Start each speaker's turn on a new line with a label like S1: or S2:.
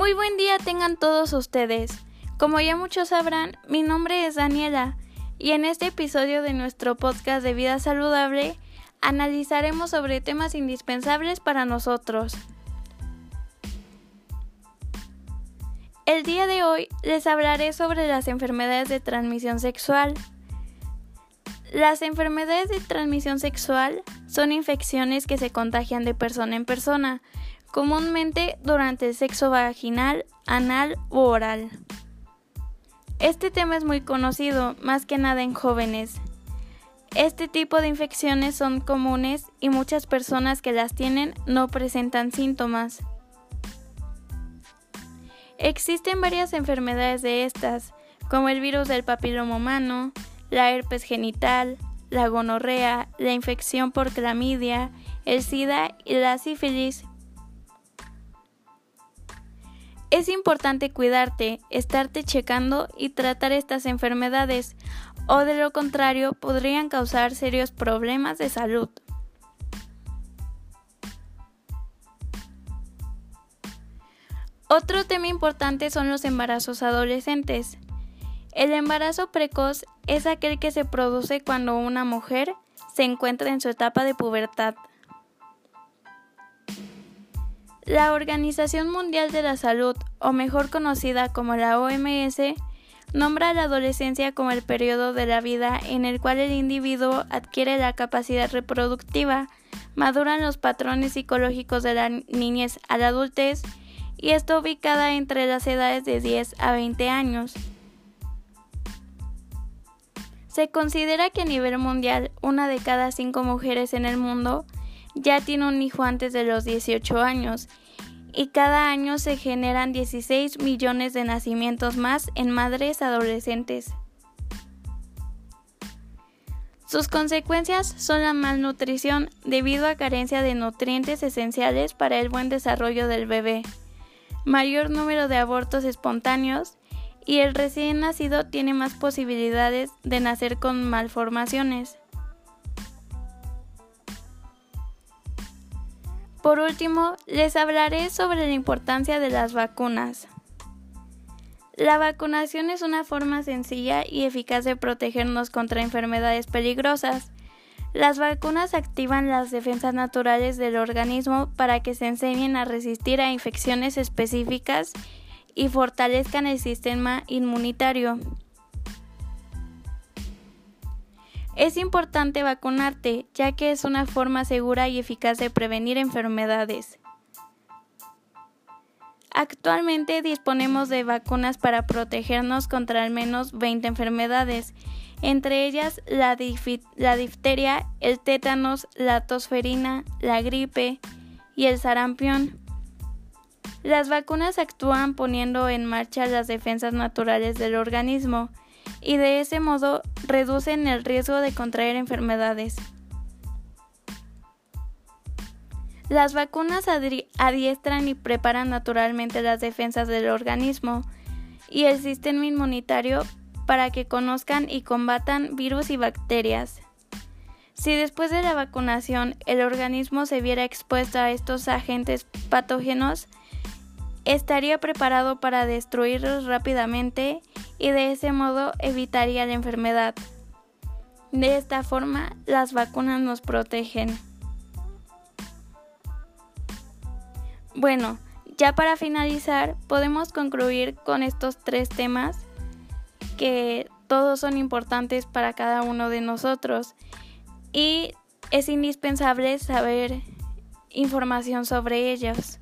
S1: Muy buen día tengan todos ustedes. Como ya muchos sabrán, mi nombre es Daniela y en este episodio de nuestro podcast de vida saludable analizaremos sobre temas indispensables para nosotros. El día de hoy les hablaré sobre las enfermedades de transmisión sexual. Las enfermedades de transmisión sexual son infecciones que se contagian de persona en persona, comúnmente durante el sexo vaginal, anal u oral. Este tema es muy conocido, más que nada en jóvenes. Este tipo de infecciones son comunes y muchas personas que las tienen no presentan síntomas. Existen varias enfermedades de estas, como el virus del papiloma humano, la herpes genital, la gonorrea, la infección por clamidia, el SIDA y la sífilis. Es importante cuidarte, estarte checando y tratar estas enfermedades, o de lo contrario podrían causar serios problemas de salud. Otro tema importante son los embarazos adolescentes. El embarazo precoz es aquel que se produce cuando una mujer se encuentra en su etapa de pubertad. La Organización Mundial de la Salud, o mejor conocida como la OMS, nombra la adolescencia como el periodo de la vida en el cual el individuo adquiere la capacidad reproductiva, maduran los patrones psicológicos de la niñez a la adultez y está ubicada entre las edades de 10 a 20 años. Se considera que a nivel mundial una de cada cinco mujeres en el mundo ya tiene un hijo antes de los 18 años y cada año se generan 16 millones de nacimientos más en madres adolescentes. Sus consecuencias son la malnutrición debido a carencia de nutrientes esenciales para el buen desarrollo del bebé, mayor número de abortos espontáneos y el recién nacido tiene más posibilidades de nacer con malformaciones. Por último, les hablaré sobre la importancia de las vacunas. La vacunación es una forma sencilla y eficaz de protegernos contra enfermedades peligrosas. Las vacunas activan las defensas naturales del organismo para que se enseñen a resistir a infecciones específicas y fortalezcan el sistema inmunitario. Es importante vacunarte, ya que es una forma segura y eficaz de prevenir enfermedades. Actualmente disponemos de vacunas para protegernos contra al menos 20 enfermedades, entre ellas la, difteria, el tétanos, la tosferina, la gripe y el sarampión. Las vacunas actúan poniendo en marcha las defensas naturales del organismo y de ese modo reducen el riesgo de contraer enfermedades. Las vacunas adiestran y preparan naturalmente las defensas del organismo y el sistema inmunitario para que conozcan y combatan virus y bacterias. Si después de la vacunación el organismo se viera expuesto a estos agentes patógenos, estaría preparado para destruirlos rápidamente y de ese modo evitaría la enfermedad. De esta forma, las vacunas nos protegen. Bueno, ya para finalizar, podemos concluir con estos tres temas que todos son importantes para cada uno de nosotros y es indispensable saber información sobre ellos.